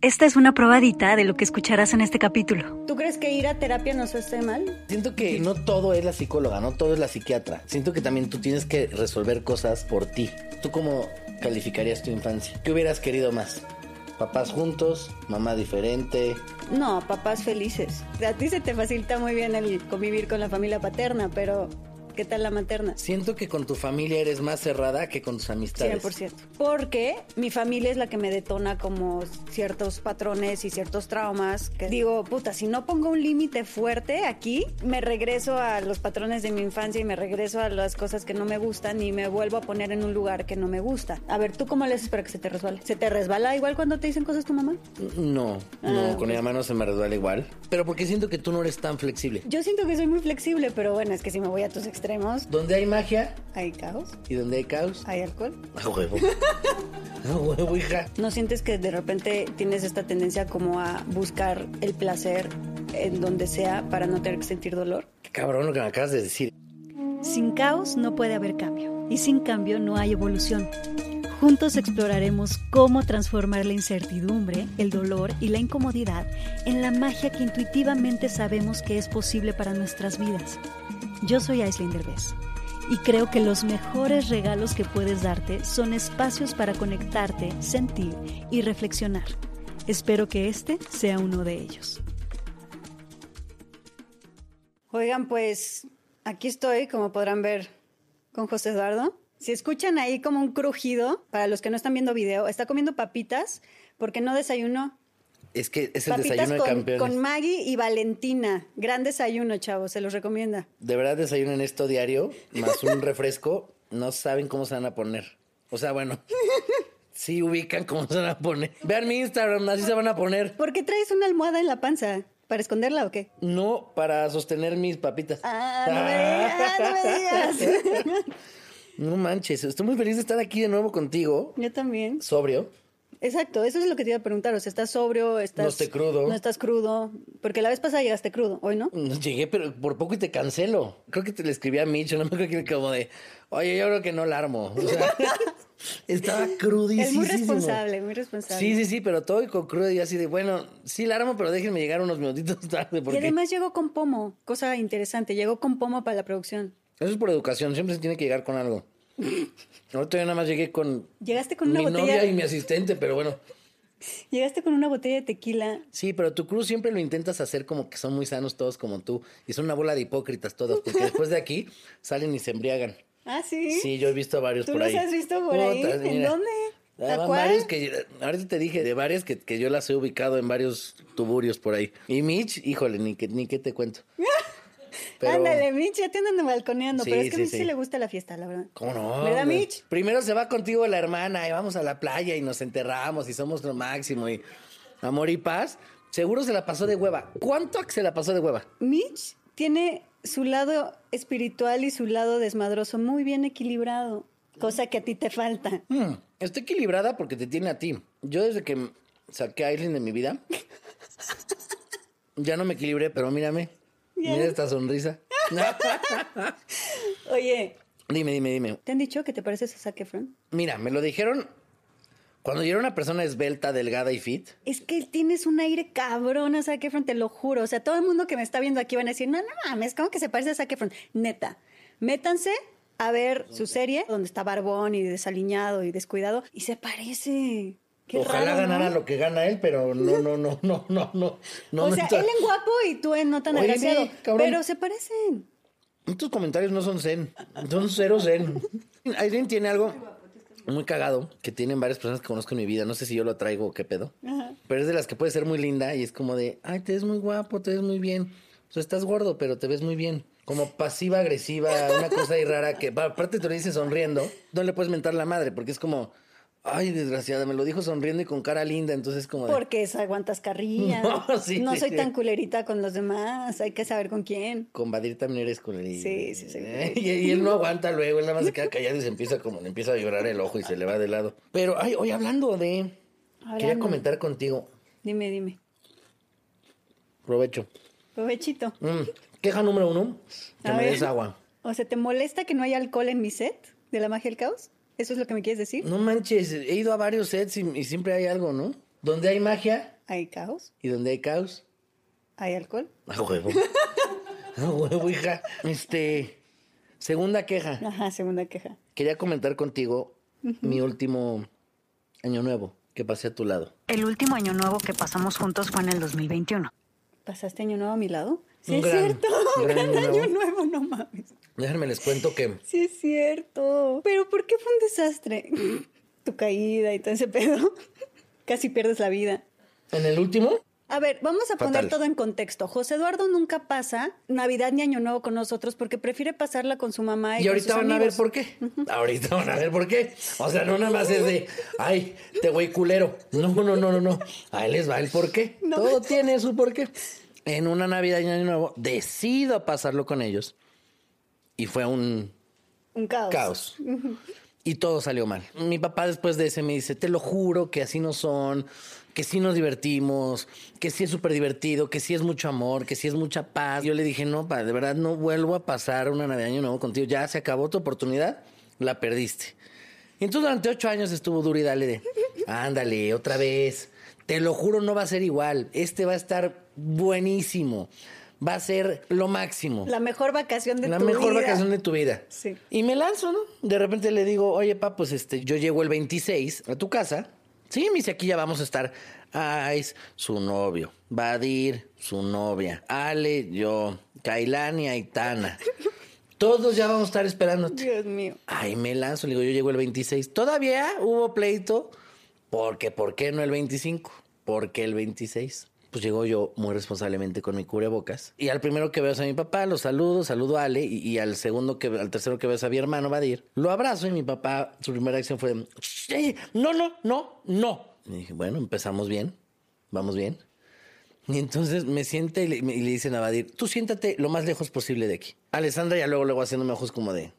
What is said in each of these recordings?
Esta es una probadita de lo que escucharás en este capítulo. ¿Tú crees que ir a terapia no se esté mal? Siento que no todo es la psicóloga, no todo es la psiquiatra. Siento que también tú tienes que resolver cosas por ti. ¿Tú cómo calificarías tu infancia? ¿Qué hubieras querido más? ¿Papás juntos? ¿Mamá diferente? No, papás felices. A ti se te facilita muy bien el convivir con la familia paterna, pero ¿Qué tal la materna? Siento que con tu familia eres más cerrada que con tus amistades. 100%. Porque mi familia es la que me detona como ciertos patrones y ciertos traumas. Que digo, puta, si no pongo un límite fuerte aquí, me regreso a los patrones de mi infancia y me regreso a las cosas que no me gustan y me vuelvo a poner en un lugar que no me gusta. A ver, ¿tú cómo le haces para que se te resbale? ¿Se te resbala igual cuando te dicen cosas tu mamá? No, no, ah, con mi mamá no se me resbala igual. Pero porque siento que tú no eres tan flexible. Yo siento que soy muy flexible, pero bueno, es que si me voy a tus extremos donde hay magia, hay caos. ¿Y donde hay caos? Hay alcohol. A huevo. A huevo, hija. ¿No sientes que de repente tienes esta tendencia como a buscar el placer en donde sea para no tener que sentir dolor? Qué cabrón lo que me acabas de decir. Sin caos no puede haber cambio. Y sin cambio no hay evolución. Juntos exploraremos cómo transformar la incertidumbre, el dolor y la incomodidad en la magia que intuitivamente sabemos que es posible para nuestras vidas. Yo soy Aislinn Derbez y creo que los mejores regalos que puedes darte son espacios para conectarte, sentir y reflexionar. Espero que este sea uno de ellos. Oigan, pues aquí estoy, como podrán ver, con José Eduardo. Si escuchan ahí como un crujido, para los que no están viendo video, está comiendo papitas porque no desayunó es que es el desayuno de con, campeones. Con Maggie y Valentina. Gran desayuno, chavos, se los recomienda. De verdad desayunen esto diario, más un refresco. No saben cómo se van a poner. O sea, bueno. Sí ubican cómo se van a poner. Vean mi Instagram, así se van a poner. ¿Por qué traes una almohada en la panza? ¿Para esconderla o qué? No, para sostener mis papitas. Ah, no me digas, no me digas. no manches, estoy muy feliz de estar aquí de nuevo contigo. Yo también. Sobrio. Exacto, eso es lo que te iba a preguntar. O sea, ¿estás sobrio? Estás, no esté crudo. No estás crudo. Porque la vez pasada llegaste crudo, hoy no. Llegué, pero por poco y te cancelo. Creo que te le escribí a Mitch, no me creo que como de, oye, yo creo que no la armo. O sea, estaba crudísimo. Es muy responsable, muy responsable. Sí, sí, sí, pero todo y con crudo y así de, bueno, sí la armo, pero déjenme llegar unos minutitos tarde. Porque... Y además llegó con pomo, cosa interesante, llegó con pomo para la producción. Eso es por educación, siempre se tiene que llegar con algo. Ahorita yo nada más llegué con, Llegaste con una mi novia y mi asistente, pero bueno. Llegaste con una botella de tequila. Sí, pero tu cruz siempre lo intentas hacer como que son muy sanos todos como tú. Y son una bola de hipócritas todos, porque después de aquí salen y se embriagan. Ah, sí. Sí, yo he visto varios por ahí. ¿Tú los has visto por ahí? ¿En dónde? ¿A varios que ahorita te dije de varias que, que, yo las he ubicado en varios tuburios por ahí. Y Mitch, híjole, ni que ni qué te cuento. Ándale, Mitch, ya te andan balconeando, pero es que a Mitch sí. le gusta la fiesta, la verdad. ¿Cómo no? ¿Verdad, Mitch? Primero se va contigo la hermana y vamos a la playa y nos enterramos y somos lo máximo y amor y paz. Seguro se la pasó de hueva. ¿Cuánto se la pasó de hueva? Mitch tiene su lado espiritual y su lado desmadroso muy bien equilibrado, cosa que a ti te falta. Hmm, está equilibrada porque te tiene a ti. Yo desde que saqué a Aileen de mi vida, ya no me equilibré, pero mírame. Mira esta sonrisa. Oye. Dime, dime, dime. ¿Te han dicho que te pareces a Zac Efron? Mira, me lo dijeron cuando yo era una persona esbelta, delgada y fit. Es que tienes un aire cabrón a Zac Efron, te lo juro. O sea, todo el mundo que me está viendo aquí van a decir, no, no mames, ¿cómo que se parece a Zac Efron? Neta, métanse a ver su serie, donde está barbón y desaliñado y descuidado, y se parece. Ojalá ganara lo que gana él, pero no, no, no, no, no, no. no o sea, él en guapo y tú en no tan agraciado. pero se parecen. Estos comentarios no son zen, son cero zen. Aileen tiene algo muy cagado que tienen varias personas que conozco en mi vida. No sé si yo lo traigo o qué pedo. Pero es de las que puede ser muy linda y es como de, ay, te ves muy guapo, te ves muy bien. O sea, estás gordo, pero te ves muy bien. Como pasiva, agresiva, una cosa ahí rara que, aparte te lo dice sonriendo, no le puedes mentar la madre porque es como, Ay, desgraciada, me lo dijo sonriendo y con cara linda, entonces como de... Porque es aguantas carrilla. No, soy tan culerita con los demás, hay que saber con quién. Con Badir también eres culerita. Sí, sí, sí. y, él no aguanta luego, él nada más se queda callado y se empieza como, le empieza a llorar el ojo y se le va de lado. Pero, ay, hoy hablando de... Quería comentar contigo. Dime, dime. Provecho. Provechito. Mm, queja número uno, que me des agua. O sea, ¿te molesta que no haya alcohol en mi set de la magia del caos? ¿Eso es lo que me quieres decir? No manches, he ido a varios sets y, siempre hay algo, ¿no? Donde hay magia ¿Hay caos? y donde hay caos, ¿Hay alcohol? a huevo. A huevo, hija. Este, segunda queja. Ajá, segunda queja. Quería comentar contigo mi último año nuevo que pasé a tu lado. El último año nuevo que pasamos juntos fue en el 2021. ¿Pasaste año nuevo a mi lado? Sí, Un es gran- cierto. un Un gran gran año año nuevo. nuevo, no mames. Déjenme les cuento que Sí, es cierto. Pero ¿por qué fue un desastre? Tu caída y todo ese pedo. Casi pierdes la vida. en el último A ver, vamos a poner todo en contexto. José Eduardo nunca pasa Navidad ni Año Nuevo con nosotros porque prefiere pasarla con su mamá y, Y con ahorita sus van a ver por qué. Ahorita van a ver por qué. O sea, no nada más es de, ay, te güey culero. No, no, no, no, no. Ahí les va el por qué. No. Todo tiene su por qué. En una Navidad y Año Nuevo, decido pasarlo con ellos. Y fue un Un caos. caos. Y todo salió mal. Mi papá después de ese me dice, te lo juro que así no son, que sí nos divertimos, que sí es súper divertido, que sí es mucho amor, que sí es mucha paz. Yo le dije, no, pa, de verdad no vuelvo a pasar una Navidad Año Nuevo contigo. Ya se acabó tu oportunidad, la perdiste. Y entonces durante ocho años estuvo duro y dale de, ándale, otra vez. Te lo juro, no va a ser igual. Este va a estar buenísimo. Va a ser lo máximo. La mejor vacación de La tu mejor vida. vacación de tu vida. Sí. Y me lanzo, ¿no? De repente le digo, oye, pa, pues este, yo llego el 26 a tu casa. Sí, me dice, aquí ya vamos a estar. Ais, su novio. Badir, su novia. Ale, yo. Kailani, Aitana. Todos ya vamos a estar esperándote. Dios mío. Ay, me lanzo, le digo, yo llego el 26. Todavía hubo pleito. Porque, ¿por qué no el 25? ¿Por qué el 26? Pues llegó yo muy responsablemente con mi cubrebocas. Y al primero que veo es a mi papá, lo saludo, saludo a Ale. Y, y al segundo que al tercero que veo es a mi hermano Badir. Lo abrazo y mi papá, su primera acción fue: "Shh, ey, No, no, no, no. Y dije, bueno, empezamos bien. Vamos bien. Y entonces me sienta y le, y le dicen a Badir, tú siéntate lo más lejos posible de aquí. Alessandra ya luego, luego haciéndome ojos como de...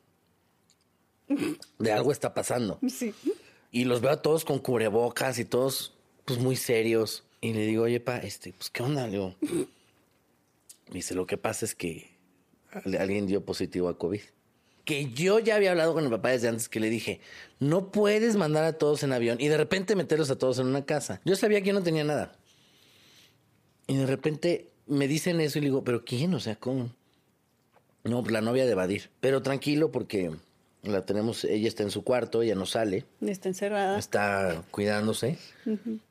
De algo está pasando. Sí. Y los veo a todos con cubrebocas y todos, pues, muy serios. Y le digo, oye, pa, este, pues, ¿qué onda? Le digo, me dice, lo que pasa es que al- alguien dio positivo a COVID. Que yo ya había hablado con mi papá desde antes que le dije, no puedes mandar a todos en avión y de repente meterlos a todos en una casa. Yo sabía que no tenía nada. Y de repente me dicen eso y le digo, ¿pero quién? O sea, ¿cómo? No, pues la novia de Badir. Pero tranquilo porque la tenemos, ella está en su cuarto, ella no sale, Está encerrada. está cuidándose.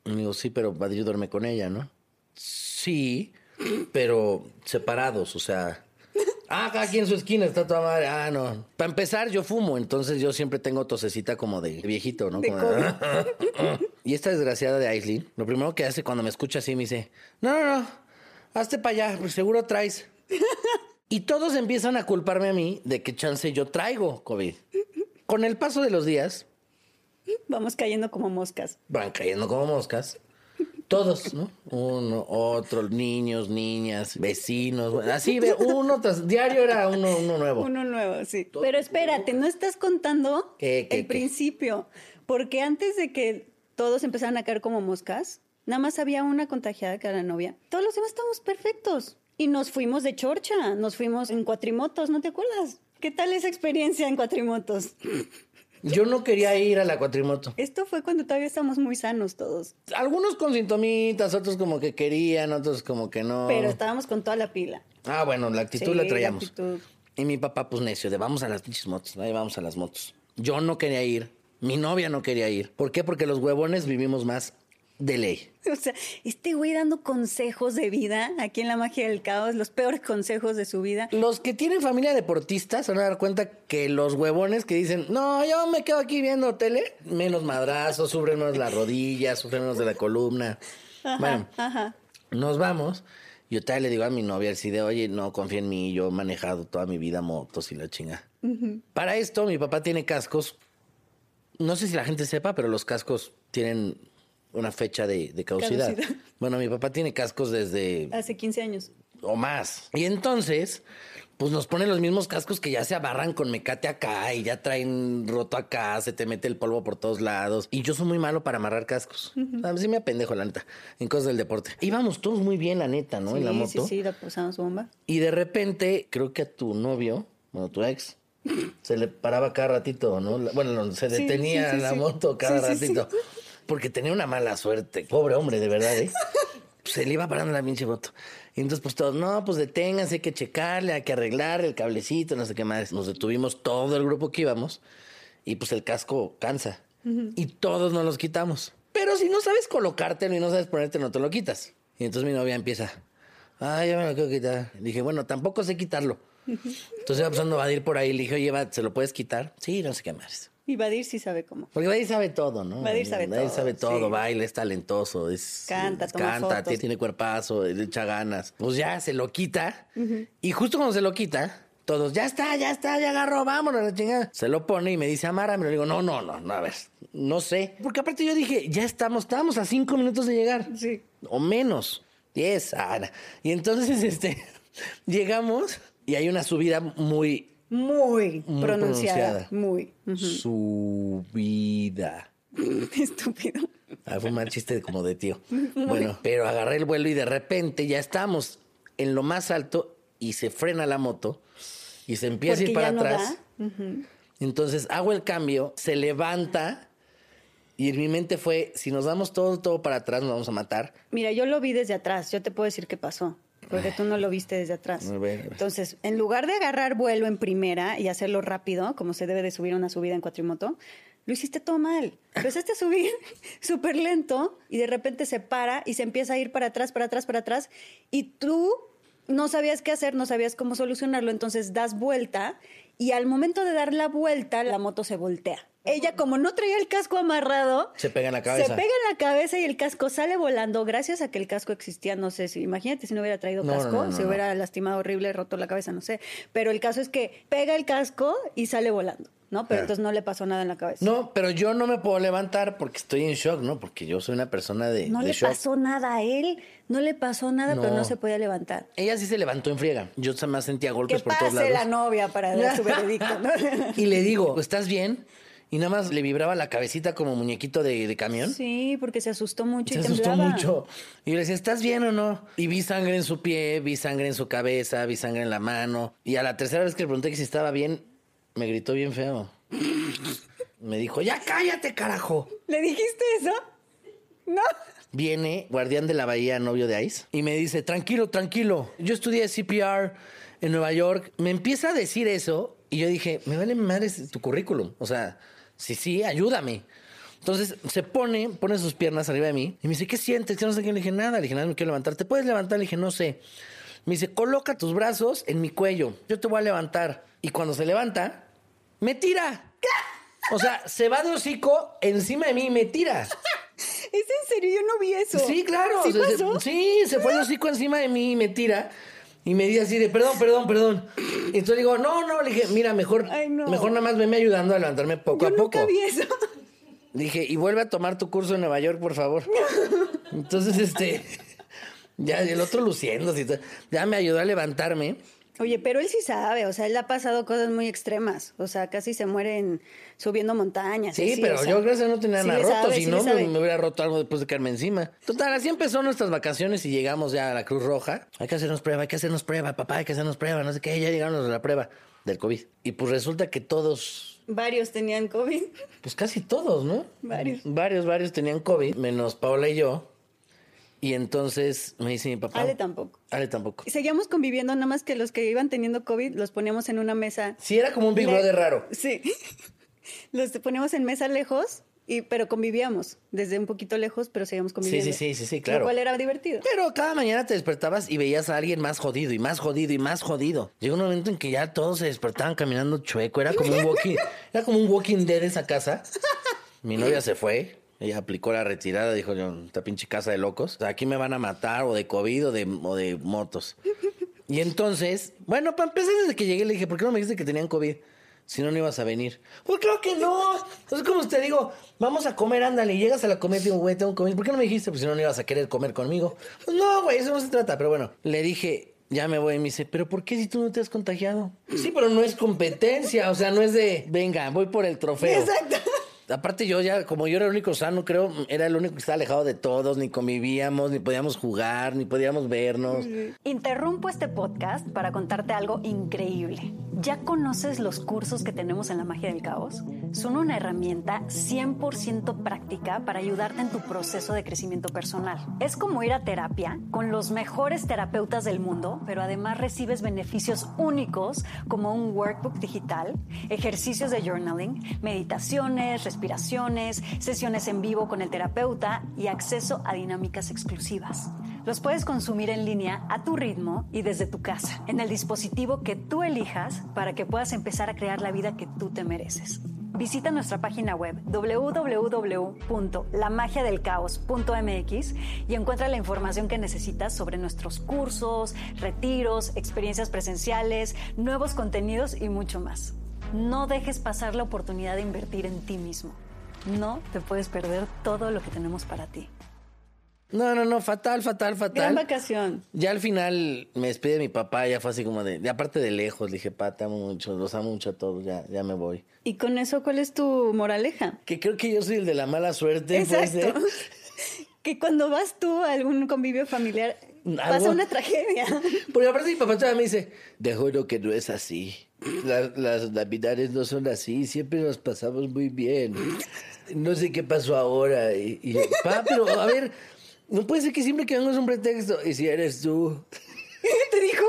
Y digo, sí, pero Badir duerme con ella, ¿no? Sí, pero separados, o sea. Ah, quien en su esquina, está toda madre. Ah, no. Para empezar, yo fumo, entonces yo siempre tengo tosecita como de viejito, ¿no? De Como y esta desgraciada de Aislinn, lo primero que hace cuando me escucha así me dice: No, no, no, hazte para allá, seguro traes. Y todos empiezan a culparme a mí de que chance yo traigo COVID. Con el paso de los días, Vamos cayendo como moscas. van cayendo como moscas. Todos, ¿no? Uno, otro, niños, niñas, vecinos. Así, ve, uno tras diario era uno, uno nuevo. Uno nuevo, sí. Pero espérate, no estás contando ¿Qué, qué, el qué? principio. Porque antes de que todos empezaran a caer como moscas, nada más había una contagiada que era la novia. Todos los demás estábamos perfectos. Y nos fuimos de chorcha, nos fuimos en cuatrimotos, ¿no te acuerdas? ¿Qué tal esa experiencia en cuatrimotos? Yo no quería ir a la cuatrimoto. Esto fue cuando todavía estábamos muy sanos todos. Algunos con sintomitas, otros como que querían, otros como que no. Pero estábamos con toda la pila. Ah, bueno, la actitud Sí, la la traíamos. actitud. Y mi papá, pues necio, de vamos a las pinches motos, ahí vamos a las motos. Yo no quería ir, mi novia no quería ir. ¿Por qué? Porque los huevones vivimos más de ley. O sea, este güey dando consejos de vida aquí en la magia del caos, los peores consejos de su vida. Los que tienen familia deportista se van a dar cuenta que los huevones que dicen, no, yo me quedo aquí viendo tele, menos madrazos, sufren menos las rodillas, sufren menos de la columna. bueno, Ajá. nos vamos. Yo todavía le digo a mi novia así de, oye, no, confía en mí, yo he manejado toda mi vida motos y la chinga. Para esto, mi papá tiene cascos. No sé si la gente sepa, pero los cascos tienen una fecha de, de caducidad. Caducidad. Bueno, mi papá tiene cascos desde Hace 15 años. o más. Y entonces, pues nos ponen los mismos cascos que ya se abarran con mecate acá y ya traen roto acá, se te mete el polvo por todos lados. Y yo soy muy malo para amarrar cascos. A mí sí me apendejo, la neta, en cosas del deporte. Íbamos todos muy bien, la neta, ¿no? en la Sí, moto. sí, sí, la pasamos bomba. Y de repente, creo que a tu novio, bueno, tu ex, se le paraba cada ratito, ¿no? Bueno, se Sí, detenía sí, sí, la sí. moto cada Sí, sí, sí. ratito. porque tenía una mala suerte. Pobre hombre, de verdad, ¿eh? se le iba parando la pinche moto. Y entonces, pues todos, no, pues deténganse, hay que checarle, hay que arreglar el cablecito, no sé qué más. Nos detuvimos todo el grupo que íbamos y pues el casco cansa. Y todos nos los quitamos. Pero si no sabes colocártelo y no sabes ponerte, no te lo quitas. Y entonces mi novia empieza, ah, ya me lo quiero quitar. dije, bueno, tampoco sé quitarlo. Entonces iba pasando a Vadir por ahí, le dije, oye, ¿se lo puedes quitar? Sí, no sé qué más. Y Vadir sí sabe cómo. Porque Vadir sabe todo, ¿no? Vadir sabe todo. sabe todo, sí. baila, es talentoso, es... Canta, es- toma Canta, fotos. tiene cuerpazo, le echa ganas. Pues ya, se lo quita. Y justo cuando se lo quita, todos, ya está, ya está, ya agarró, vámonos, la chingada. Se lo pone y me dice, Amara, me lo digo, no, no, no, no, a ver, no sé. Porque aparte yo dije, ya estamos, estábamos a cinco minutos de llegar. Sí. O menos. Diez, Ana. Y entonces, este, llegamos y hay una subida muy Muy, Muy pronunciada. pronunciada. Muy. subida. Estúpido. Ah, fue un mal chiste como de tío. Bueno, pero agarré el vuelo y de repente ya estamos en lo más alto y se frena la moto y se empieza a ir para ya no atrás. Entonces hago el cambio, se levanta y en mi mente fue, si nos damos todo, todo para atrás, nos vamos a matar. Mira, yo lo vi desde atrás. Yo te puedo decir qué pasó. Porque tú no lo viste desde atrás. Entonces, en lugar de agarrar vuelo en primera y hacerlo rápido, como se debe de subir una subida en cuatrimoto, lo hiciste todo mal. Empezaste a subir súper lento y de repente se para y se empieza a ir para atrás, para atrás, para atrás. Y tú no sabías qué hacer, no sabías cómo solucionarlo. Entonces das vuelta y al momento de dar la vuelta, la moto se voltea. Ella, como no traía el casco amarrado, Se pega en la cabeza. se pega en la cabeza y el casco sale volando gracias a que el casco existía. No sé si, imagínate si no hubiera traído No, casco, no, no, se hubiera lastimado horrible, roto la cabeza, no sé. Pero el caso es que pega el casco y sale volando, ¿no? Pero Ah. entonces no le pasó nada en la cabeza. No, pero yo no me puedo levantar porque estoy en shock, ¿no? Porque yo soy una persona de, No de le shock. pasó nada a él, no le pasó nada, pero No. se podía levantar. Ella sí se levantó en friega. Yo más sentía golpes Que por todos lados. la novia para dar su veredicto, ¿no? Y le digo, ¿estás bien? Y nada más le vibraba la cabecita como muñequito de, de camión. Sí, porque se asustó mucho Se y asustó temblaba. mucho. Y yo le decía, ¿estás bien o no? Y vi sangre en su pie, vi sangre en su cabeza, vi sangre en la mano. Y a la tercera vez que le pregunté que si estaba bien, me gritó bien feo. Me dijo, ya cállate, carajo. ¿Le dijiste eso? No. Viene guardián de la bahía, novio de Ice, y me dice, tranquilo, tranquilo. Yo estudié CPR en Nueva York. Me empieza a decir eso y yo dije, me vale madre tu currículum. O sea, sí, sí, ayúdame. Entonces se pone, pone sus piernas arriba de mí y me dice, ¿qué sientes? Que no sé qué. Le dije, nada, le dije, nada, me quiero levantar. ¿Te puedes levantar? Le dije, no sé. Me dice, coloca tus brazos en mi cuello. Yo te voy a levantar. Y cuando se levanta, me tira. O sea, se va de hocico encima de mí y me tira. ¿Es en serio? Yo no vi eso. Sí, claro. ¿Sí Se- se- pasó? sí, se fue el hocico encima de mí y me tira. Y me dice así de, perdón, perdón, perdón. Y entonces digo, no, no, le dije, mira, mejor, Ay, no. mejor nada más veme ayudando a levantarme poco Yo a nunca poco. vi eso. Dije, y vuelve a tomar tu curso en Nueva York, por favor. Entonces, este, ya el otro luciendo, ya me ayudó a levantarme. Oye, pero él sí sabe, o sea, él ha pasado cosas muy extremas, o sea, casi se mueren subiendo montañas. Sí, pero o sea, yo gracias a no tenía sí nada roto, sabe, si sí no me, me hubiera roto algo después de caerme encima. Total, así empezó nuestras vacaciones y llegamos ya a la Cruz Roja. Hay que hacernos prueba, hay que hacernos prueba, papá, hay que hacernos prueba, no sé qué, ya llegaron de la prueba del COVID. Y pues resulta que todos, Varios tenían COVID. pues casi todos, ¿no? Varios. Varios, varios tenían COVID, menos Paola y yo. Y entonces me dice mi papá. Ale tampoco. Ale tampoco. Seguíamos conviviendo, nada más que los que iban teniendo COVID los poníamos en una mesa. Sí, era como un Big Brother raro. Sí. Los poníamos en mesa lejos, y, pero convivíamos. Desde un poquito lejos, pero seguíamos conviviendo. sí, sí, sí, sí, claro. Lo cual era divertido. Pero cada mañana te despertabas y veías a alguien más jodido y más jodido y más jodido. Llegó un momento en que ya todos se despertaban caminando chueco. Era como un walking, era como un walking dead esa casa. Mi novia se fue. Ella aplicó la retirada, dijo yo, esta pinche casa de locos. O sea, aquí me van a matar o de COVID o de, o de motos. Y entonces, bueno, para empezar desde que llegué le dije, ¿por qué no me dijiste que tenían COVID? Si no, no ibas a venir. Pues claro que no. Entonces, como te digo, vamos a comer, ándale. Y llegas a la comida y digo, güey, tengo comer. ¿Por qué no me dijiste? Pues si no, no ibas a querer comer conmigo. Pues no, güey, eso no se trata. Pero bueno, le dije, ya me voy. Y me dice, ¿pero por qué si tú no te has contagiado? Sí, pero no es competencia. O sea, no es de, venga, voy por el trofeo. Exacto. Aparte yo ya, como yo era el único sano, creo, era el único que estaba alejado de todos, ni convivíamos, ni podíamos jugar, ni podíamos vernos. Interrumpo este podcast para contarte algo increíble. ¿Ya conoces los cursos que tenemos en la magia del caos? Son una herramienta 100% práctica para ayudarte en tu proceso de crecimiento personal. Es como ir a terapia con los mejores terapeutas del mundo, pero además recibes beneficios únicos como un workbook digital, ejercicios de journaling, meditaciones, respiraciones, sesiones en vivo con el terapeuta y acceso a dinámicas exclusivas. Los puedes consumir en línea a tu ritmo y desde tu casa, en el dispositivo que tú elijas para que puedas empezar a crear la vida que tú te mereces. Visita nuestra página web www.lamagiadelcaos.mx y encuentra la información que necesitas sobre nuestros cursos, retiros, experiencias presenciales, nuevos contenidos y mucho más. No dejes pasar la oportunidad de invertir en ti mismo. No te puedes perder todo lo que tenemos para ti. No, no, no, fatal, fatal, Gran fatal. vacación. Ya al final me despide de mi papá, ya fue así como de, de aparte de lejos, le dije, pa, te amo mucho, los amo mucho a todos, ya, ya me voy. Y con eso, ¿cuál es tu moraleja? Que creo que yo soy el de la mala suerte, puede ser. Exacto. Que cuando vas tú a algún convivio familiar, pasa Algo- una tragedia. Porque aparte mi papá todavía me dice, te juro que no es así. La- las navidades no son así, siempre nos pasamos muy bien. No sé qué pasó ahora. Y, y pa, pero a ver, no puede ser que siempre que vengas un pretexto. Y si eres tú. Te dijo,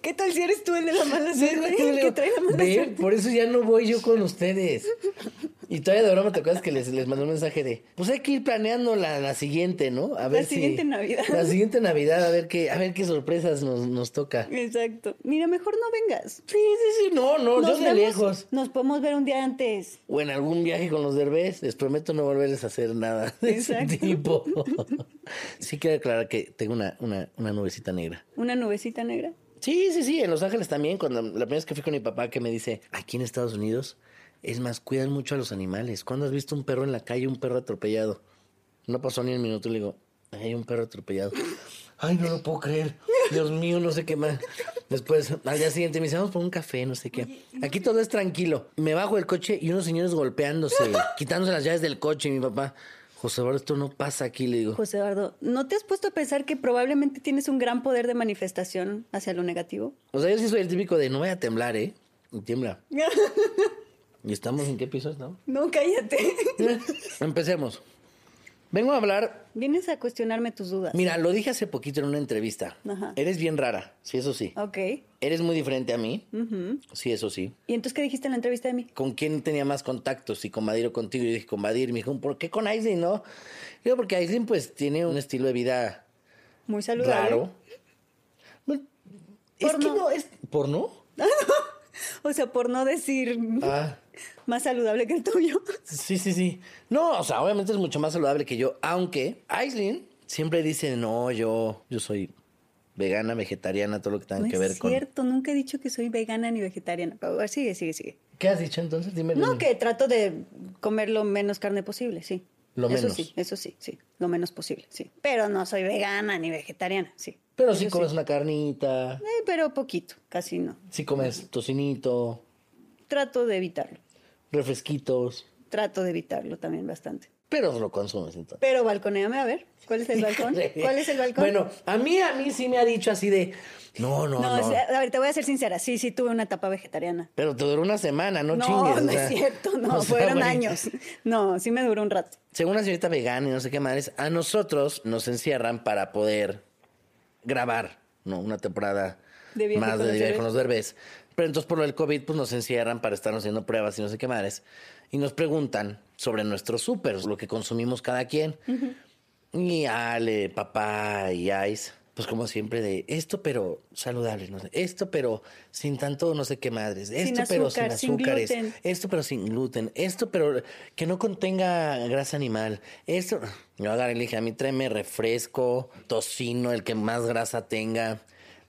¿qué tal si eres tú el de la mala suerte? que trae la mala suerte. por eso ya no voy yo con ustedes. Y todavía de broma te acuerdas que les, les mandó un mensaje de, pues hay que ir planeando la, la siguiente, ¿no? A ver si- siguiente Navidad. La siguiente Navidad, a ver qué, a ver qué sorpresas nos, nos toca. Exacto. Mira, mejor no vengas. Sí, sí, sí, no, no, yo Nos de vemos- lejos. Nos podemos ver un día antes. O en algún viaje con los derbés, les prometo no volverles a hacer nada de Exacto. ese tipo. sí quiero aclarar que tengo una, una, una nubecita negra. Una nubecita negra. Sí, sí, sí, en Los Ángeles también, cuando la primera vez que fui con mi papá que me dice, aquí en Estados Unidos, es más, cuidan mucho a los animales. ¿Cuándo has visto un perro en la calle, un perro atropellado? No pasó ni un minuto y le digo, hay un perro atropellado. Ay, no lo puedo creer. Dios mío, no sé qué más. Después, al día siguiente, me dice, vamos por un café, no sé qué. Aquí todo es tranquilo. Me bajo del coche y unos señores golpeándose, quitándose las llaves del coche. Y mi papá, José Eduardo, esto no pasa aquí, le digo. José Eduardo, ¿no te has puesto a pensar que probablemente tienes un gran poder de manifestación hacia lo negativo? O sea, yo sí soy el típico de no voy a temblar, ¿eh? Y tiembla. ¿Y estamos en qué piso estamos? No, cállate. Empecemos. Vengo a hablar. Vienes a cuestionarme tus dudas. Mira, lo dije hace poquito en una entrevista. Ajá. Eres bien rara, sí, eso sí. Ok. Eres muy diferente a mí. Sí, eso sí. ¿Y entonces qué dijiste en la entrevista de mí? ¿Con quién tenía más contactos? Si con Badir o contigo. Yo dije, con Badir. Me dijo, ¿por qué con Aislinn, no? Digo, porque Aislinn, pues, tiene un estilo de vida Muy saludable. raro. No, es que no, es... ¿Porno? O sea, por no decir Ah... más saludable que el tuyo. Sí, sí, sí. No, o sea, obviamente es mucho más saludable que yo, aunque Aislinn siempre dice, no, yo, yo soy vegana, vegetariana, todo lo que tenga No que es ver con... cierto, nunca he dicho que soy vegana ni vegetariana. Pero, a ver, sigue, sigue, sigue. ¿Qué has dicho entonces? Dime. No, que trato de comer lo menos carne posible, sí. Lo eso menos. sí, eso sí, sí. Lo menos posible, sí. Pero no soy vegana ni vegetariana, sí. Pero si comes una carnita, Eh, pero poquito, casi no. si comes tocinito, Trato de evitarlo. refresquitos, Trato de evitarlo también bastante. pero lo consumes entonces. Pero balconeame a ver. ¿Cuál es el balcón? ¿Cuál es el balcón? Bueno, a mí, a mí sí me ha dicho así de, no, no, no, no. o sea, a ver, te voy a ser sincera. Sí, sí, tuve una etapa vegetariana. Pero te duró una semana, no, No, chingues. no o sea. es cierto, no, O sea, fueron años. No, sí me duró un rato. según la señorita vegana y no sé qué madres, a nosotros nos encierran para poder grabar, ¿no? Una temporada De más de viaje Derbez. con los derbés. Pero entonces por lo del COVID, pues nos encierran para estarnos haciendo pruebas y no sé qué madres. Y nos preguntan sobre nuestros súper, lo que consumimos cada quien. Y Ale, papá y Ice, pues como siempre de esto pero saludable, no sé, esto pero sin tanto no sé qué madres, Sin esto pero sin azúcar, sin azúcares, esto pero sin gluten, esto pero que no contenga grasa animal, esto... Yo agarré y le dije, a mí tráeme refresco, tocino, el que más grasa tenga,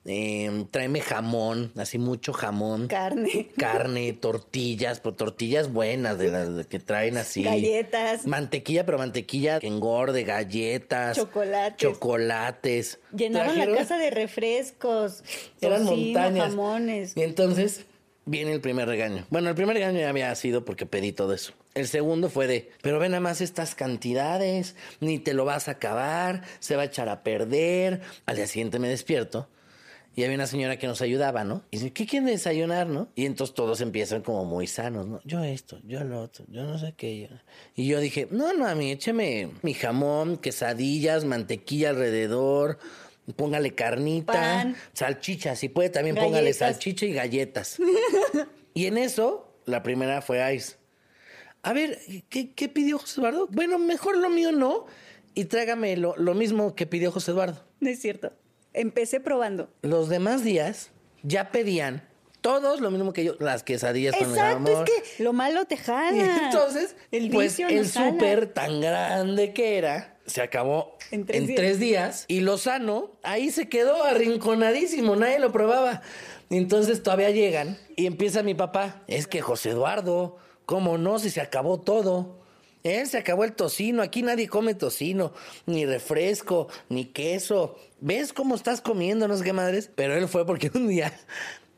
eh, tráeme jamón, así mucho jamón. Carne. Carne, tortillas, pero tortillas buenas, de las que traen así. Galletas. Mantequilla, pero mantequilla que engorde, galletas. Chocolates. Chocolates. Llenaron la casa de refrescos. Eran tocino, montañas. jamones. Y entonces viene el primer regaño. Bueno, el primer regaño ya había sido porque pedí todo eso. El segundo fue de, pero ve nada más estas cantidades, ni te lo vas a acabar, se va a echar a perder. Al día siguiente me despierto Y había una señora que nos ayudaba, ¿no? Y dice, ¿qué quieren desayunar, no? Y entonces todos empiezan como muy sanos, ¿no? Yo esto, yo lo otro, yo no sé qué. Y yo dije, no, no, a mí écheme mi jamón, quesadillas, mantequilla alrededor, póngale carnita, Pan. salchicha, si puede también póngale salchicha y galletas. y en eso, la primera fue Ice. A ver, ¿qué, qué pidió José Eduardo? Bueno, mejor lo mío no. Y tráigame lo, lo mismo que pidió José Eduardo. No es cierto. Empecé probando. Los demás días ya pedían todos lo mismo que yo, las quesadillas con el Exacto, amor. es que lo malo te Y entonces, el pues el súper tan grande que era, se acabó En en tres tres, días. días. Y Lozano ahí se quedó arrinconadísimo, nadie lo probaba. Entonces todavía llegan y empieza mi papá. Es que José Eduardo, ¿cómo no? Si se acabó todo. Él se acabó el tocino, aquí nadie come tocino, ni refresco, ni queso. ¿Ves cómo estás comiendo? No sé qué madres. Pero él fue porque un día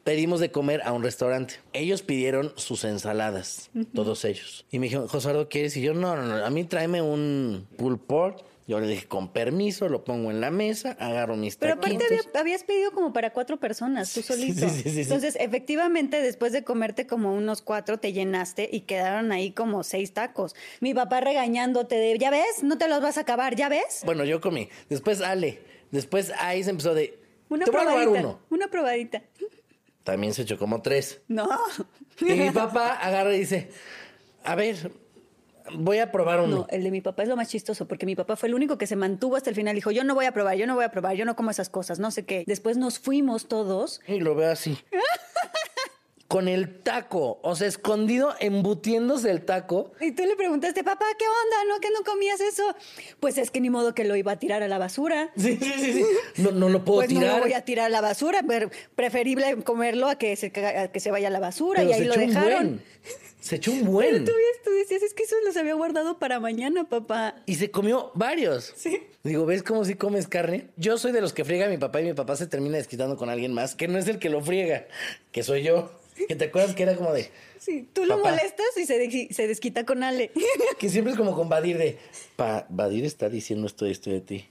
pedimos de comer a un restaurante. Ellos pidieron sus ensaladas, todos ellos. Y me dijeron, José Eduardo, ¿quieres? Y yo, no, no, no, a mí tráeme un pulled pork. Yo le dije, con permiso, lo pongo en la mesa, agarro mis Pero aparte taquitos. había- habías pedido como para cuatro personas, tú solito. sí, sí, sí. Entonces, efectivamente, después de comerte como unos cuatro, te llenaste y quedaron ahí como seis tacos. Mi papá regañándote de, ¿ya ves? No te los vas a acabar, ¿ya ves? Bueno, yo comí. Después Ale. Después ahí se empezó de... Una te voy a robar probadita. uno. Una probadita. También se echó como tres. No. Y mi papá agarra y dice, a ver, voy a probar uno. No, el de mi papá es lo más chistoso, porque mi papá fue el único que se mantuvo hasta el final. Dijo, yo no voy a probar, yo no voy a probar, yo no como esas cosas, no sé qué. Después nos fuimos todos. Y lo veo así. Con el taco, o sea, escondido, embutiéndose el taco. Y tú le preguntaste, papá, ¿qué onda? ¿No que no comías eso? Pues es que ni modo que lo iba a tirar a la basura. Sí, sí, sí, sí. No, no lo puedo Pues no tirar. lo voy a tirar a la basura, pero preferible comerlo a que se, a que se vaya a la basura Pero y ahí se lo echó un dejaron. buen. Se echó un Pero buen. tú, ves- tú decías, es que eso los había guardado para mañana, papá. Y se comió varios. Sí. Digo, ¿ves cómo si comes carne? Yo soy de los que friega a mi papá y mi papá se termina desquitando con alguien más, que no es el que lo friega, que soy yo. Que te acuerdas que era como de. Sí, tú lo Papá. molestas y se, de- se desquita con Ale. Que siempre es como con Badir de. Pa, Badir está diciendo esto esto de ti.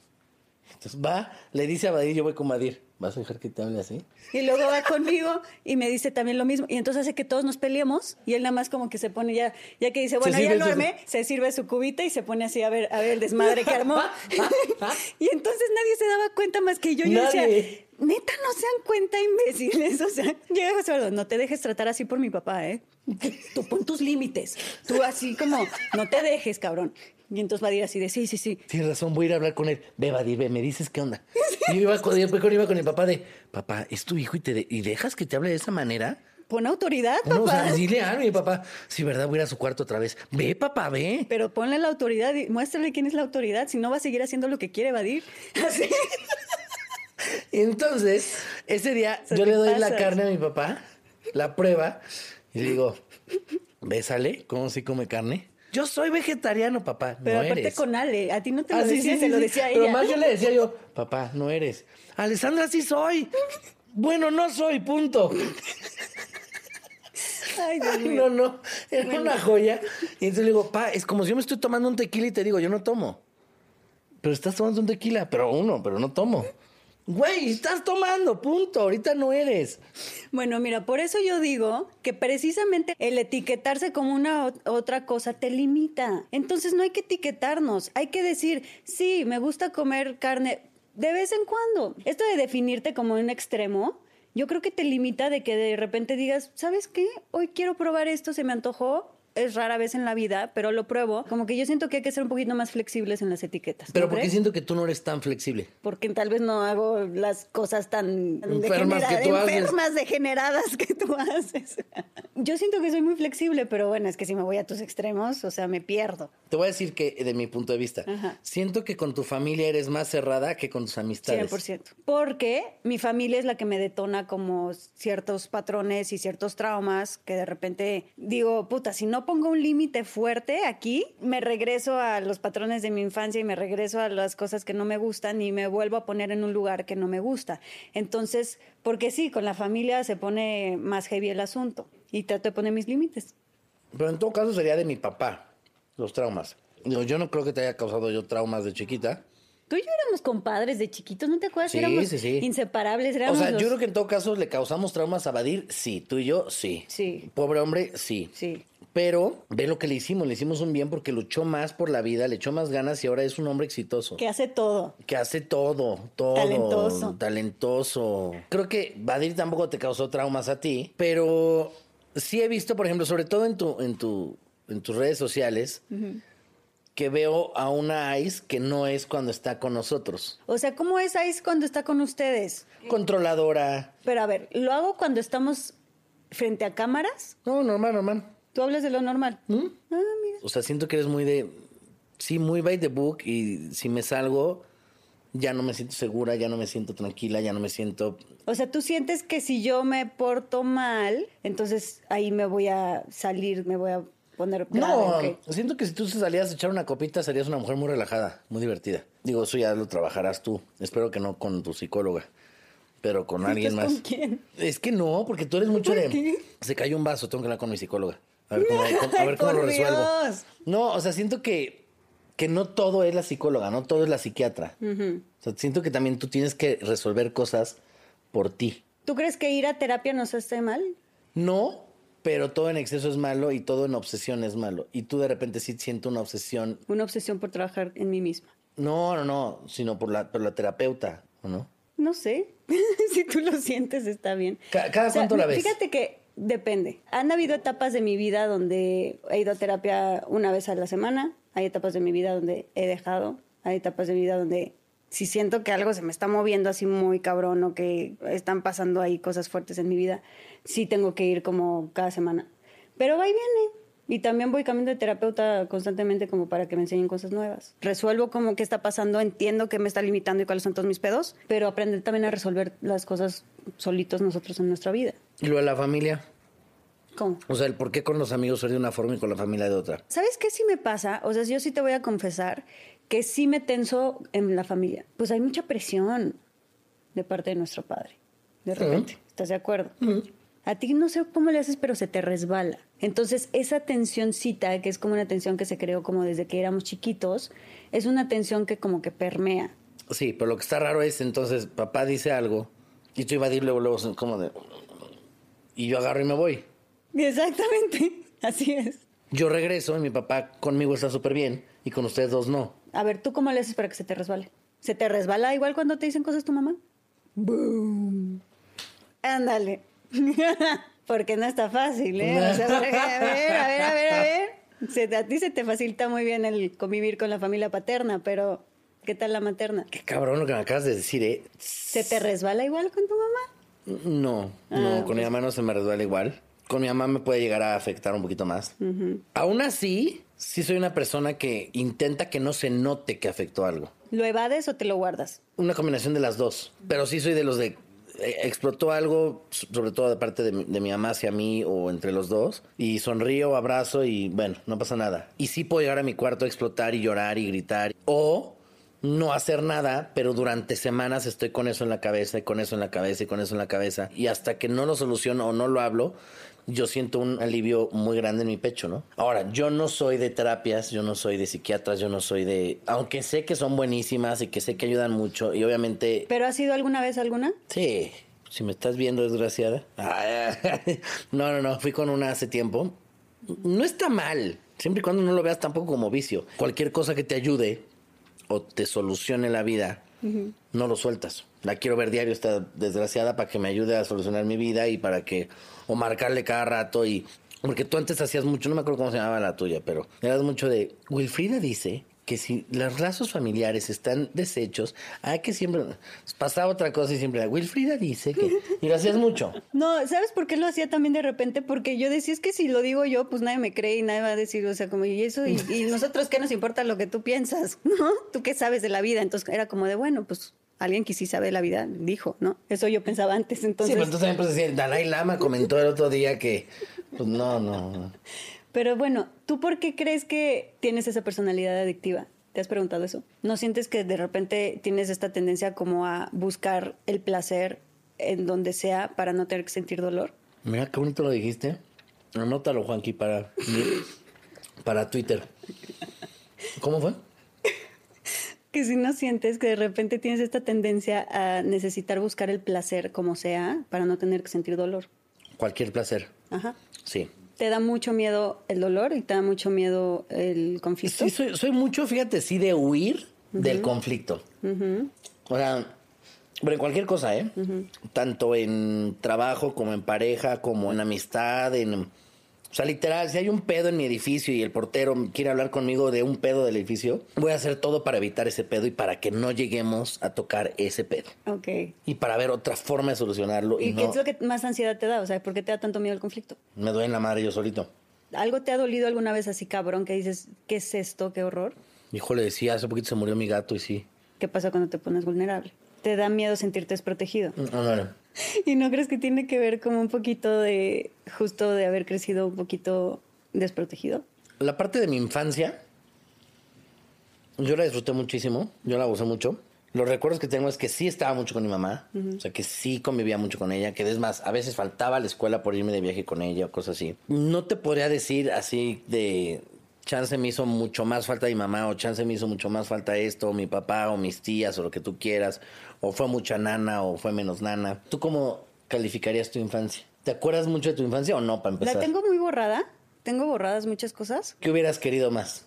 Entonces va, le dice a Badir, yo voy con Badir. ¿Vas a dejar que te hable así? Y luego va conmigo y me dice también lo mismo. Y entonces hace que todos nos peleemos y él nada más como que se pone ya, ya que dice, bueno, ya lo su- armé, se sirve su cubita y se pone así a ver, a ver el desmadre que armó. y entonces nadie se daba cuenta más que yo. Yo decía, Nadie. Neta, no se dan cuenta, imbéciles. O sea, llega Eduardo, no te dejes tratar así por mi papá, ¿eh? Tú pon tus límites. Tú así como, no te dejes, cabrón. Y entonces va a ir así de, sí, sí, sí. Tienes razón, voy a ir a hablar con él. Ve, Badir, ve, me dices qué onda. Y yo iba con, yo iba con mi papá de, papá, es tu hijo y, te de- y dejas que te hable de esa manera. Pon autoridad, No, o papá. sea, dile algo, mi papá. Sí, ¿verdad? Voy a ir a su cuarto otra vez. Ve, papá, ve. Pero ponle la autoridad y muéstrale quién es la autoridad, si no va a seguir haciendo lo que quiere evadir. Así. Y entonces, ese día yo le doy la carne a mi papá, la prueba, y le digo, bésale, ¿cómo si come carne? Yo soy vegetariano, papá. Pero no aparte eres. con Ale, a ti no te Ah, lo decía, sí, se sí, lo decía Pero más yo le decía yo, papá, no eres. Alessandra, sí soy. Bueno, no soy, punto. Ay, Dios mío. no, no. Era una joya. Y entonces le digo, pa, es como si yo me estoy tomando un tequila y te digo, yo no tomo. Pero estás tomando un tequila, pero uno, pero no tomo. Güey, estás tomando, punto. Ahorita no eres. Bueno, mira, por eso yo digo que precisamente el etiquetarse como una otra cosa te limita. Entonces no hay que etiquetarnos, hay que decir, sí, me gusta comer carne de vez en cuando. Esto de definirte como un extremo, yo creo que te limita de que de repente digas, ¿sabes qué? Hoy quiero probar esto, se me antojó. Es rara vez en la vida, pero lo pruebo. Como que yo siento que hay que ser un poquito más flexibles en las etiquetas. Pero ¿no porque crees? siento que tú no eres tan flexible. porque tal vez no hago las cosas tan Enfermas que tú haces. enfermas, degeneradas que tú haces. Yo siento que soy muy flexible, pero bueno, es que si me voy a tus extremos, o sea, me pierdo. Te voy a decir que, de mi punto de vista, Ajá. siento que con tu familia eres más cerrada que con tus amistades. 100%. Porque mi familia es la que me detona como ciertos patrones y ciertos traumas que de repente digo, puta, si no pongo un límite fuerte aquí, me regreso a los patrones de mi infancia y me regreso a las cosas que no me gustan y me vuelvo a poner en un lugar que no me gusta. Entonces, porque sí, con la familia se pone más heavy el asunto y trato de poner mis límites. Pero en todo caso sería de mi papá, los traumas. Digo, yo no creo que te haya causado yo traumas de chiquita, Tú y yo éramos compadres de chiquitos, ¿no te acuerdas? Sí, éramos sí, sí. inseparables, O éramos sea, los- yo creo que en todo caso le causamos traumas a Badir, sí. Tú y yo, sí. Sí. Pobre hombre, sí. Sí. Pero ve lo que le hicimos, le hicimos un bien porque luchó más por la vida, le echó más ganas y ahora es un hombre exitoso. Que hace todo. Que hace todo, todo. Talentoso. Talentoso. Creo que Badir tampoco te causó traumas a ti, pero sí he visto, por ejemplo, sobre todo en tu, en tu, en tus redes sociales, que veo a una Ice que no es cuando está con nosotros. O sea, ¿cómo es Ice cuando está con ustedes? Controladora. Pero a ver, ¿lo hago cuando estamos frente a cámaras? No, normal, normal. Tú hablas de lo normal. Ah, mira. O sea, siento que eres muy de. Sí, muy by the book. Y si me salgo, ya no me siento segura, ya no me siento tranquila, ya no me siento. O sea, tú sientes que si yo me porto mal, entonces ahí me voy a salir, me voy a poner grave, No, siento que si tú salías a echar una copita, serías una mujer muy relajada, muy divertida. Digo, eso ya lo trabajarás tú. Espero que no con tu psicóloga, pero con alguien más. ¿con quién? Es que no, porque tú eres mucho ¿Por de. qué? Se cayó un vaso, tengo que hablar con mi psicóloga. A ver cómo, a ver cómo lo resuelvo. Dios. No, o sea, siento que, que no todo es la psicóloga, no todo es la psiquiatra. O sea, siento que también tú tienes que resolver cosas por ti. ¿Tú crees que ir a terapia nos hace mal? No, pero todo en exceso es malo y todo en obsesión es malo. Y tú de repente sí siento una obsesión. Una obsesión por trabajar en mí misma. No, no, no, sino por la, por la terapeuta, ¿o no? No sé. si tú lo sientes, está bien. Ca- ¿cada cuánto la ves? Fíjate que depende. Han habido etapas de mi vida donde he ido a terapia una vez a la semana. Hay etapas de mi vida donde he dejado. Hay etapas de mi vida donde si siento que algo se me está moviendo así muy cabrón o que están pasando ahí cosas fuertes en mi vida, sí tengo que ir como cada semana. Pero va y viene. Y también voy cambiando de terapeuta constantemente como para que me enseñen cosas nuevas. Resuelvo como qué está pasando, entiendo qué me está limitando y cuáles son todos mis pedos, pero aprender también a resolver las cosas solitos nosotros en nuestra vida. Y lo de la familia. ¿Cómo? O sea, el por qué con los amigos soy de una forma y con la familia de otra. ¿Sabes qué sí me pasa? O sea, yo sí te voy a confesar que sí me tenso en la familia. Pues hay mucha presión de parte de nuestro padre. De repente. ¿Estás de acuerdo? A ti no sé cómo le haces, pero se te resbala. Entonces, esa tensióncita, que es como una tensión que se creó como desde que éramos chiquitos, es una tensión que como que permea. Sí, pero lo que está raro es entonces, papá dice algo y tú iba a decir luego, luego, como de... Y yo agarro y me voy. Exactamente. Así es. Yo regreso y mi papá conmigo está súper bien y con ustedes dos no. A ver, ¿tú cómo le haces para que se te resbale? ¿Se te resbala igual cuando te dicen cosas tu mamá? ¡Boom! Ándale. Porque no está fácil, ¿eh? O sea, a ver, a ver, a ver, a ver. Se a ti se te facilita muy bien el convivir con la familia paterna, pero ¿qué tal la materna? Qué cabrón lo que me acabas de decir, ¿eh? ¿Se te resbala igual con tu mamá? No, Ah, no, con pues. mi mamá no se me resbala igual. Con mi mamá me puede llegar a afectar un poquito más. Aún así, sí soy una persona que intenta que no se note que afectó algo. ¿Lo evades o te lo guardas? Una combinación de las dos. Pero sí soy de los de... eh, explotó algo, sobre todo de parte de, mi- de mi mamá hacia mí o entre los dos. Y sonrío, abrazo y bueno, no pasa nada. Y sí puedo llegar a mi cuarto a explotar y llorar y gritar. O no hacer nada, pero durante semanas estoy con eso en la cabeza y con eso en la cabeza y con eso en la cabeza. Y hasta que no lo soluciono o no lo hablo, yo siento un alivio muy grande en mi pecho, ¿no? Ahora, yo no soy de terapias, yo no soy de psiquiatras, yo no soy de... Aunque sé que son buenísimas y que sé que ayudan mucho y obviamente... ¿Pero has ido alguna vez alguna? Sí, si me estás viendo, desgraciada. No, no, no, fui con una hace tiempo. No está mal, siempre y cuando no lo veas tampoco como vicio. Cualquier cosa que te ayude o te solucione la vida, no lo sueltas. La quiero ver diario esta desgraciada para que me ayude a solucionar mi vida y para que... O marcarle cada rato y... Porque tú antes hacías mucho, no me acuerdo cómo se llamaba la tuya, pero eras mucho de... Wilfrida dice que si los lazos familiares están deshechos, hay que siempre... Pasaba otra cosa y siempre... Wilfrida dice que... Y lo hacías mucho. No, ¿sabes por qué lo hacía también de repente? Porque yo decía, es que si lo digo yo, pues nadie me cree y nadie va a decir, o sea, como, y eso, y, y nosotros qué nos importa lo que tú piensas, ¿no? Tú qué sabes de la vida. Entonces era como de, bueno, pues alguien que sí sabe la vida dijo, ¿no? Eso yo pensaba antes, Sí, entonces. pero entonces también puedes decir, Dalai Lama comentó el otro día que... Pues no, no. Pero bueno, ¿tú por qué crees que tienes esa personalidad adictiva? ¿Te has preguntado eso? ¿No sientes que de repente tienes esta tendencia como a buscar el placer en donde sea para no tener que sentir dolor? Mira qué bonito lo dijiste. Anótalo, Juanqui, para, para Twitter. ¿Cómo fue? que si no sientes que de repente tienes esta tendencia a necesitar buscar el placer como sea para no tener que sentir dolor. Cualquier placer. Ajá. Sí. ¿Te da mucho miedo el dolor y te da mucho miedo el conflicto? Sí, soy, soy mucho, fíjate, sí, de huir del conflicto. O sea, pero en cualquier cosa, ¿eh? Tanto en trabajo como en pareja, como en amistad, en... O sea, literal, si hay un pedo en mi edificio y el portero quiere hablar conmigo de un pedo del edificio, voy a hacer todo para evitar ese pedo y para que no lleguemos a tocar ese pedo. Ok. Y para ver otra forma de solucionarlo. Y, ¿Y no, qué es lo que más ansiedad te da? O sea, ¿por qué te da tanto miedo el conflicto? me duele en la madre yo solito. ¿Algo te ha dolido alguna vez así cabrón que dices, ¿qué es esto? ¿Qué horror? Híjole, sí, hace poquito se murió mi gato y sí. ¿Qué pasa cuando te pones vulnerable? ¿Te da miedo sentirte desprotegido? No, no, no. ¿Y no crees que tiene que ver como un poquito de, justo de haber crecido un poquito desprotegido? La parte de mi infancia, yo la disfruté muchísimo, yo la gocé mucho. Los recuerdos que tengo es que sí estaba mucho con mi mamá, o sea, que sí convivía mucho con ella, que es más, a veces faltaba a la escuela por irme de viaje con ella o cosas así. No te podría decir así de chance me hizo mucho más falta mi mamá, o chance me hizo mucho más falta esto, o mi papá, o mis tías, o lo que tú quieras, o fue mucha nana, o fue menos nana. ¿Tú cómo calificarías tu infancia? ¿Te acuerdas mucho de tu infancia o no, para empezar? La tengo muy borrada. Tengo borradas muchas cosas. ¿Qué hubieras querido más?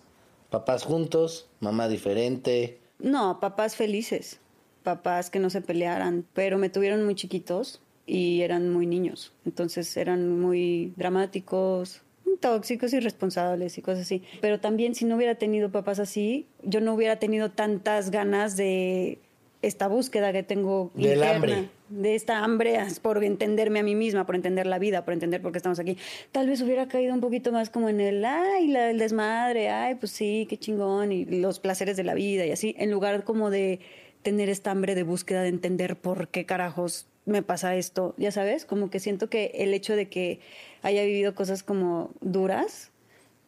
¿Papás juntos? ¿Mamá diferente? No, papás felices. Papás que no se pelearan, pero me tuvieron muy chiquitos y eran muy niños. Entonces eran muy dramáticos, tóxicos, irresponsables y cosas así. Pero también si no hubiera tenido papás así, yo no hubiera tenido tantas ganas de esta búsqueda que tengo Del interna, hambre. de esta hambre por entenderme a mí misma, por entender la vida, por entender por qué estamos aquí. Tal vez hubiera caído un poquito más como en el, ay, la, el desmadre, ay, pues sí, qué chingón, y los placeres de la vida y así, en lugar como de tener esta hambre de búsqueda de entender por qué carajos me pasa esto, ya sabes, como que siento que el hecho de que haya vivido cosas como duras,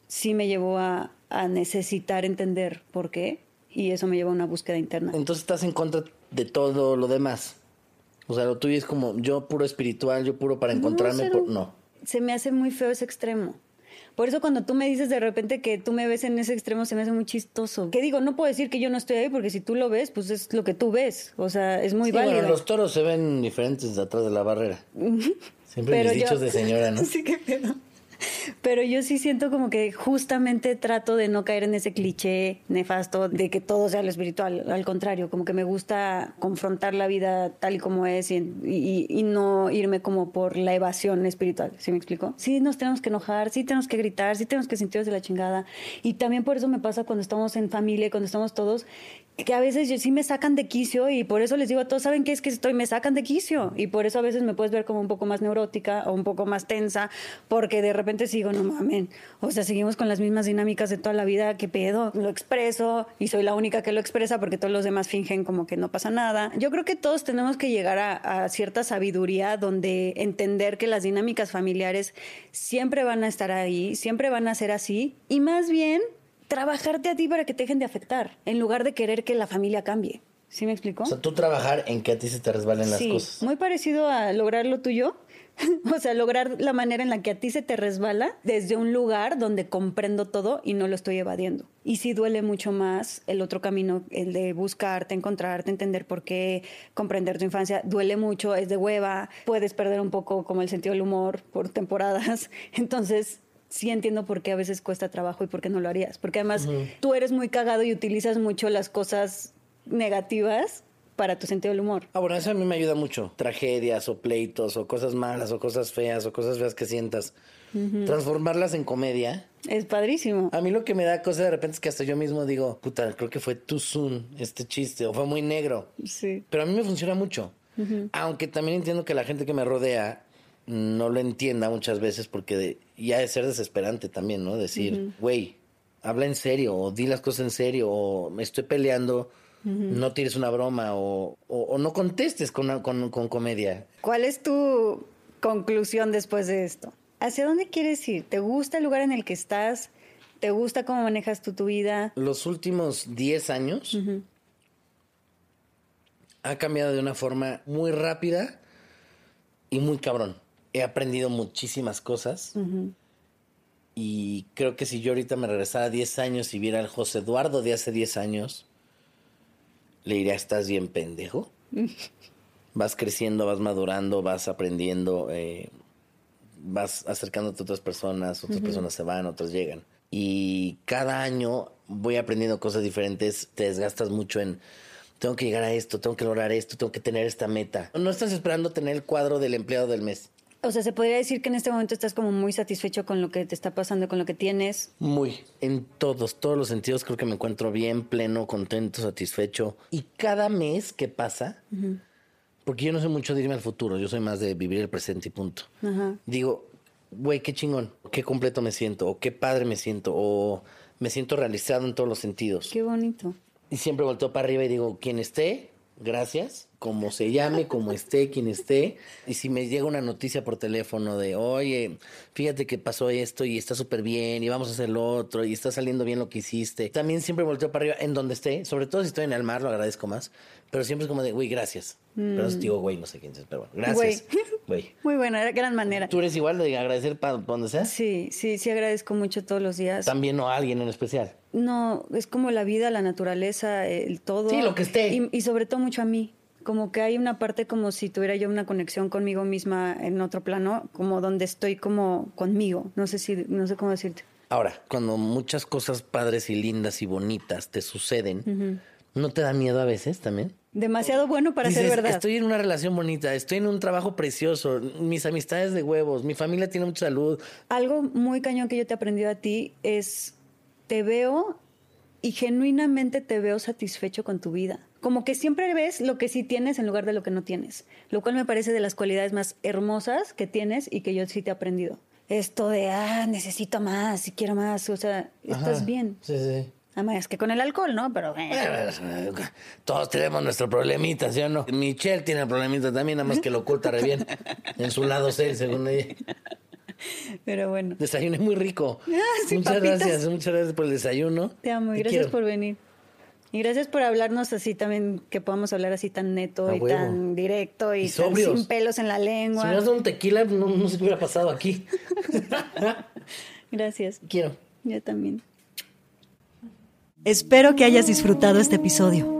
sí me llevó a, a necesitar entender por qué y eso me llevó a una búsqueda interna. Entonces estás en contra de todo lo demás. O sea, lo tuyo es como yo puro espiritual, yo puro para encontrarme. por- No. Se me hace muy feo ese extremo. Por eso cuando tú me dices de repente que tú me ves en ese extremo se me hace muy chistoso. Que digo, no puedo decir que yo no estoy ahí porque si tú lo ves, pues es lo que tú ves. O sea, es muy Sí, válido. bueno, los toros se ven diferentes de atrás de la barrera. Siempre Pero mis yo- dichos de señora, ¿no? sí, qué pedo. Pero yo sí siento como que justamente trato de no caer en ese cliché nefasto de que todo sea lo espiritual. Al contrario, como que me gusta confrontar la vida tal y como es y, no irme como por la evasión espiritual. ¿Sí me explico? Sí nos tenemos que enojar, sí tenemos que gritar, sí tenemos que sentirnos de la chingada. Y también por eso me pasa cuando estamos en familia, cuando estamos todos, que a veces yo, sí me sacan de quicio y por eso les digo a todos, ¿saben qué es que estoy? Me sacan de quicio. Y por eso a veces me puedes ver como un poco más neurótica o un poco más tensa, porque de repente sigo, no mamen. O sea, seguimos con las mismas dinámicas de toda la vida, ¿qué pedo? Lo expreso y soy la única que lo expresa porque todos los demás fingen como que no pasa nada. Yo creo que todos tenemos que llegar a, a cierta sabiduría donde entender que las dinámicas familiares siempre van a estar ahí, siempre van a ser así y más bien trabajarte a ti para que te dejen de afectar, en lugar de querer que la familia cambie. ¿Sí me explico? O sea, tú trabajar en que a ti se te resbalen las sí, cosas. muy parecido a lograr lo tuyo. o sea, lograr la manera en la que a ti se te resbala desde un lugar donde comprendo todo y no lo estoy evadiendo. Y sí duele mucho más el otro camino, el de buscarte, encontrarte, entender por qué, comprender tu infancia. Duele mucho, es de hueva, puedes perder un poco como el sentido del humor por temporadas. Entonces, sí entiendo por qué a veces cuesta trabajo y por qué no lo harías. Porque además tú eres muy cagado y utilizas mucho las cosas negativas para tu sentido del humor. Ah, bueno, eso a mí me ayuda mucho. Tragedias o pleitos o cosas malas o cosas feas o cosas feas que sientas. Transformarlas en comedia. Es padrísimo. A mí lo que me da cosa de repente es que hasta yo mismo digo, puta, creo que fue too soon este chiste o fue muy negro. Sí. Pero a mí me funciona mucho. Aunque también entiendo que la gente que me rodea no lo entienda muchas veces porque de- ya es ser desesperante también, ¿no? Decir, güey, habla en serio o di las cosas en serio o me estoy peleando, no tires una broma o, o- o no contestes con, con, con comedia. ¿Cuál es tu conclusión después de esto? ¿Hacia dónde quieres ir? ¿Te gusta el lugar en el que estás? ¿Te gusta cómo manejas tú tu vida? Los últimos 10 años ha cambiado de una forma muy rápida y muy cabrón. He aprendido muchísimas cosas. Y creo que si yo ahorita me regresara 10 años y viera al José Eduardo de hace 10 años, le diría, estás bien pendejo. vas creciendo, vas madurando, vas aprendiendo, eh, vas acercándote a otras personas, otras personas se van, otras llegan. Y cada año voy aprendiendo cosas diferentes, te desgastas mucho en, tengo que llegar a esto, tengo que lograr esto, tengo que tener esta meta. No estás esperando tener el cuadro del empleado del mes. O sea, se podría decir que en este momento estás como muy satisfecho con lo que te está pasando, con lo que tienes. Muy, en todos, todos los sentidos creo que me encuentro bien, pleno, contento, satisfecho. Y cada mes que pasa, porque yo no soy mucho de irme al futuro, yo soy más de vivir el presente y punto. Digo, güey, qué chingón, qué completo me siento, o qué padre me siento, o me siento realizado en todos los sentidos. Qué bonito. Y siempre volteo para arriba y digo, quien esté, gracias, como se llame, como esté, quien esté. Y si me llega una noticia por teléfono de, oye, fíjate que pasó esto y está súper bien y vamos a hacer lo otro y está saliendo bien lo que hiciste. También siempre volteo para arriba en donde esté, sobre todo si estoy en el mar, lo agradezco más. Pero siempre es como de, güey, gracias. Pero eso digo, güey, no sé quién es, pero bueno, gracias. Güey. Muy buena, gran manera. ¿Tú eres igual de agradecer para donde sea? Sí, sí, sí agradezco mucho todos los días. También no a alguien en especial. No, es como la vida, la naturaleza, el todo. Sí, lo que esté. y sobre todo mucho a mí como que hay una parte como si tuviera yo una conexión conmigo misma en otro plano, como donde estoy como conmigo, no sé si no sé cómo decirte. Ahora, cuando muchas cosas padres y lindas y bonitas te suceden, ¿no te da miedo a veces también? Demasiado bueno para ser verdad. Estoy en una relación bonita, estoy en un trabajo precioso, mis amistades de huevos, mi familia tiene mucha salud. Algo muy cañón que yo te he aprendido a ti es te veo y genuinamente te veo satisfecho con tu vida como que siempre ves lo que sí tienes en lugar de lo que no tienes, lo cual me parece de las cualidades más hermosas que tienes y que yo sí te he aprendido. Esto de, ah, necesito más y quiero más, o sea, estás bien. Sí, sí. Además, que con el alcohol, ¿no? Pero... Eh. Todos tenemos nuestro problemita, ¿sí o no? Michelle tiene el problemita también, nada más que lo oculta re bien. en su lado C, según ella. Pero bueno. Desayuno es muy rico. Ah, muchas gracias, muchas gracias por el desayuno. Te amo y gracias por venir. Y gracias por hablarnos así también, que podamos hablar así tan neto y tan directo y, sin pelos en la lengua. Si me das un tequila, no, no se hubiera pasado aquí. gracias. Quiero. Yo también. Espero que hayas disfrutado este episodio.